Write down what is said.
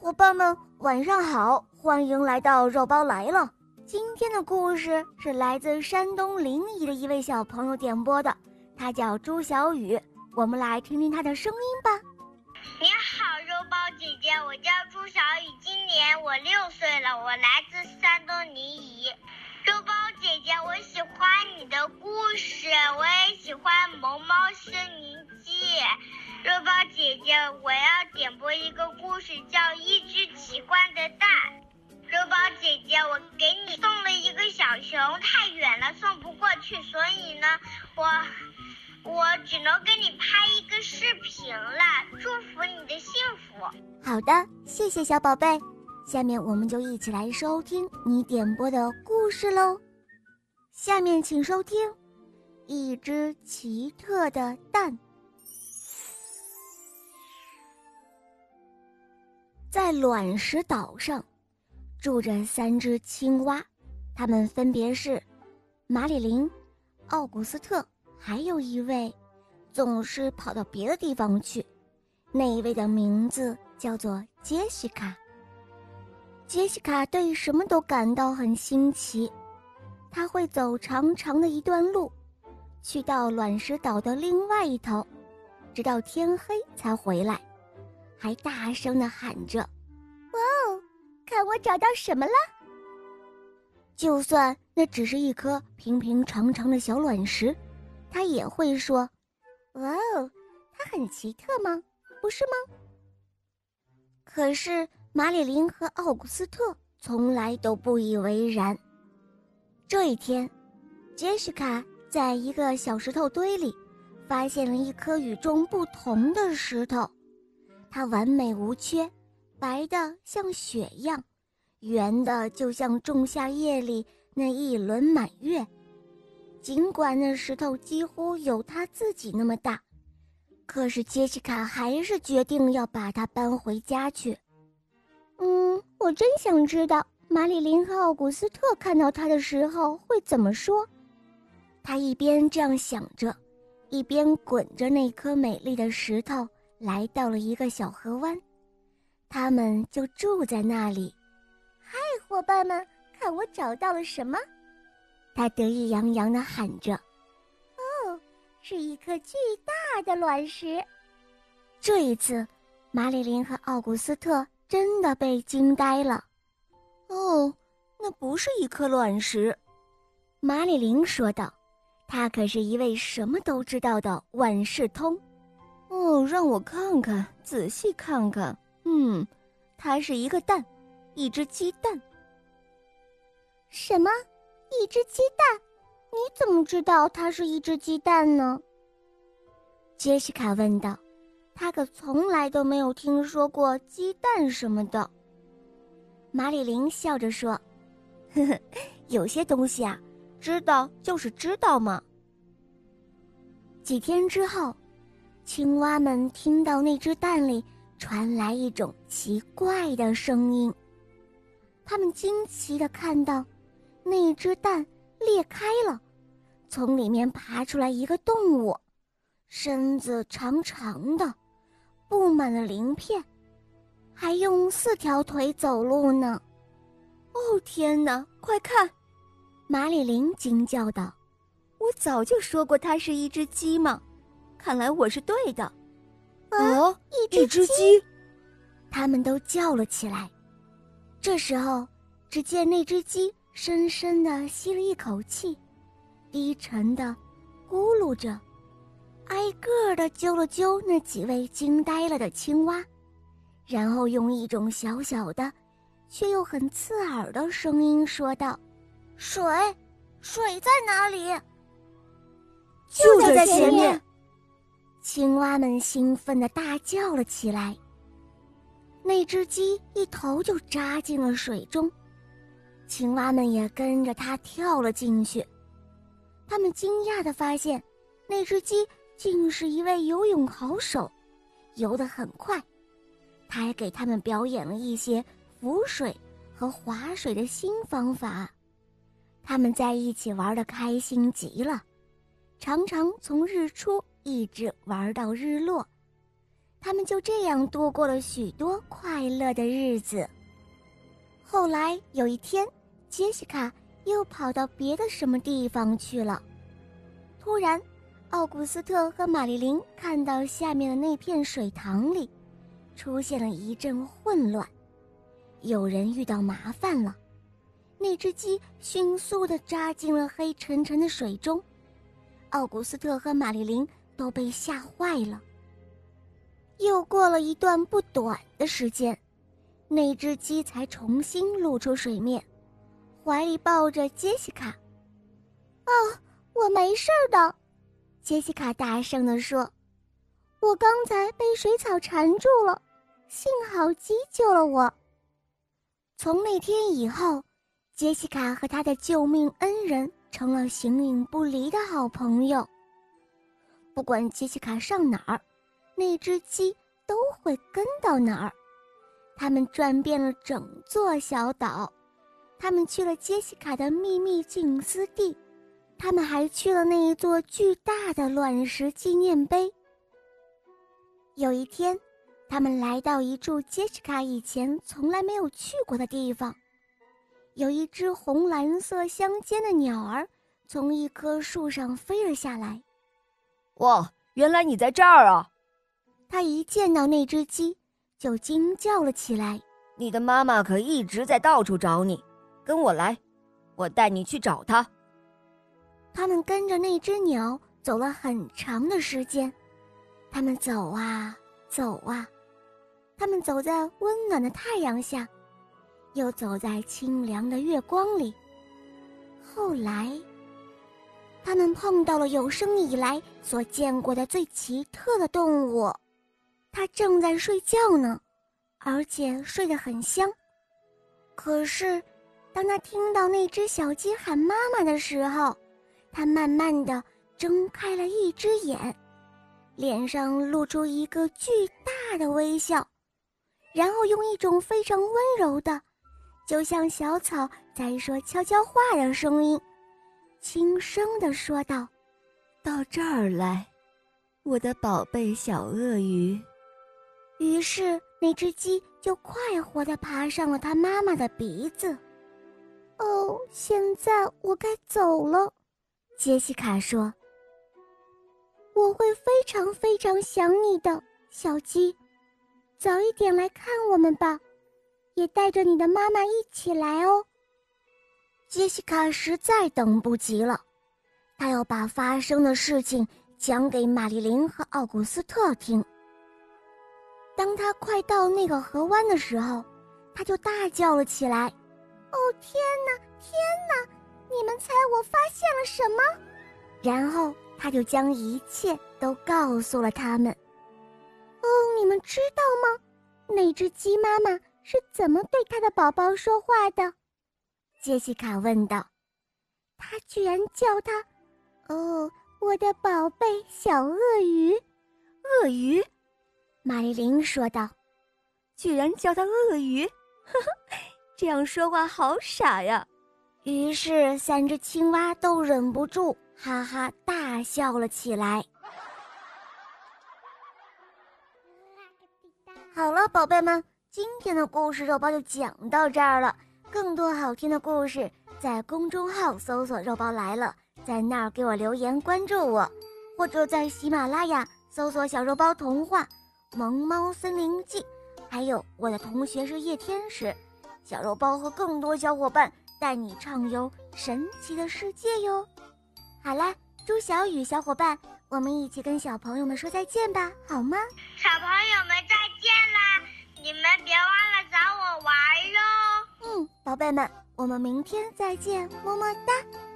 伙伴们，晚上好！欢迎来到肉包来了。今天的故事是来自山东临沂的一位小朋友点播的，他叫朱小雨。我们来听听他的声音吧。你好，肉包姐姐，我叫朱小雨，今年我六岁了，我来自山东临沂。肉包姐姐，我喜欢你的故事，我也喜欢《萌猫森林记》。肉包姐姐，我要点播一个故事，叫《一只奇怪的蛋》。肉包姐姐，我给你送了一个小熊，太远了送不过去，所以呢，我我只能给你拍一个视频了。祝福你的幸福。好的，谢谢小宝贝。下面我们就一起来收听你点播的故事喽。下面请收听《一只奇特的蛋》。在卵石岛上，住着三只青蛙，它们分别是马里琳、奥古斯特，还有一位总是跑到别的地方去，那一位的名字叫做杰西卡。杰西卡对什么都感到很新奇，他会走长长的一段路，去到卵石岛的另外一头，直到天黑才回来。还大声的喊着：“哇哦，看我找到什么了！”就算那只是一颗平平常常的小卵石，他也会说：“哇哦，它很奇特吗？不是吗？”可是马里琳和奥古斯特从来都不以为然。这一天，杰西卡在一个小石头堆里，发现了一颗与众不同的石头。它完美无缺，白的像雪一样，圆的就像仲夏夜里那一轮满月。尽管那石头几乎有它自己那么大，可是杰西卡还是决定要把它搬回家去。嗯，我真想知道马里琳和奥古斯特看到它的时候会怎么说。他一边这样想着，一边滚着那颗美丽的石头。来到了一个小河湾，他们就住在那里。嗨，伙伴们，看我找到了什么！他得意洋洋地喊着：“哦，是一颗巨大的卵石！”这一次，马里琳和奥古斯特真的被惊呆了。哦，那不是一颗卵石，马里琳说道。他可是一位什么都知道的万事通。哦，让我看看，仔细看看。嗯，它是一个蛋，一只鸡蛋。什么？一只鸡蛋？你怎么知道它是一只鸡蛋呢？杰西卡问道。他可从来都没有听说过鸡蛋什么的。马里琳笑着说：“呵呵，有些东西啊，知道就是知道嘛。”几天之后。青蛙们听到那只蛋里传来一种奇怪的声音，他们惊奇地看到，那只蛋裂开了，从里面爬出来一个动物，身子长长的，布满了鳞片，还用四条腿走路呢。哦天哪，快看！马里琳惊叫道：“我早就说过，它是一只鸡嘛！”看来我是对的，啊！一只鸡，他们都叫了起来。这时候，只见那只鸡深深的吸了一口气，低沉的咕噜着，挨个的揪了揪那几位惊呆了的青蛙，然后用一种小小的，却又很刺耳的声音说道：“水，水在哪里？就在前面。”青蛙们兴奋地大叫了起来。那只鸡一头就扎进了水中，青蛙们也跟着它跳了进去。他们惊讶地发现，那只鸡竟是一位游泳好手，游得很快。他还给他们表演了一些浮水和划水的新方法。他们在一起玩得开心极了，常常从日出。一直玩到日落，他们就这样度过了许多快乐的日子。后来有一天，杰西卡又跑到别的什么地方去了。突然，奥古斯特和玛丽琳看到下面的那片水塘里出现了一阵混乱，有人遇到麻烦了。那只鸡迅速地扎进了黑沉沉的水中，奥古斯特和玛丽琳都被吓坏了。又过了一段不短的时间，那只鸡才重新露出水面，怀里抱着杰西卡。“哦，我没事的。”杰西卡大声地说，“我刚才被水草缠住了，幸好鸡救了我。”从那天以后。杰西卡和他的救命恩人成了形影不离的好朋友。不管杰西卡上哪儿，那只鸡都会跟到哪儿。他们转遍了整座小岛，他们去了杰西卡的秘密静思地，他们还去了那一座巨大的卵石纪念碑。有一天，他们来到一处杰西卡以前从来没有去过的地方。有一只红蓝色相间的鸟儿从一棵树上飞了下来。哇，原来你在这儿啊！他一见到那只鸡，就惊叫了起来。你的妈妈可一直在到处找你，跟我来，我带你去找她。他们跟着那只鸟走了很长的时间，他们走啊走啊，他们走在温暖的太阳下。又走在清凉的月光里。后来，他们碰到了有生以来所见过的最奇特的动物，它正在睡觉呢，而且睡得很香。可是，当他听到那只小鸡喊妈妈的时候，他慢慢的睁开了一只眼，脸上露出一个巨大的微笑，然后用一种非常温柔的。就像小草在说悄悄话的声音，轻声地说道：“到这儿来，我的宝贝小鳄鱼。”于是那只鸡就快活地爬上了它妈妈的鼻子。哦，现在我该走了，杰西卡说：“我会非常非常想你的，小鸡，早一点来看我们吧。”也带着你的妈妈一起来哦。杰西卡实在等不及了，她要把发生的事情讲给玛丽琳和奥古斯特听。当他快到那个河湾的时候，他就大叫了起来：“哦天哪，天哪！你们猜我发现了什么？”然后他就将一切都告诉了他们。哦，你们知道吗？那只鸡妈妈。是怎么对它的宝宝说话的？杰西卡问道。他居然叫他“哦，我的宝贝小鳄鱼”。鳄鱼，玛丽琳说道。居然叫他鳄鱼，呵呵，这样说话好傻呀。于是三只青蛙都忍不住哈哈大笑了起来。好了，宝贝们。今天的故事肉包就讲到这儿了。更多好听的故事，在公众号搜索“肉包来了”，在那儿给我留言关注我，或者在喜马拉雅搜索“小肉包童话《萌猫森林记》”，还有我的同学是夜天使，小肉包和更多小伙伴带你畅游神奇的世界哟。好啦，朱小雨小伙伴，我们一起跟小朋友们说再见吧，好吗？小朋友们再见啦！你们别忘了找我玩哟。宝贝们，我们明天再见，么么哒。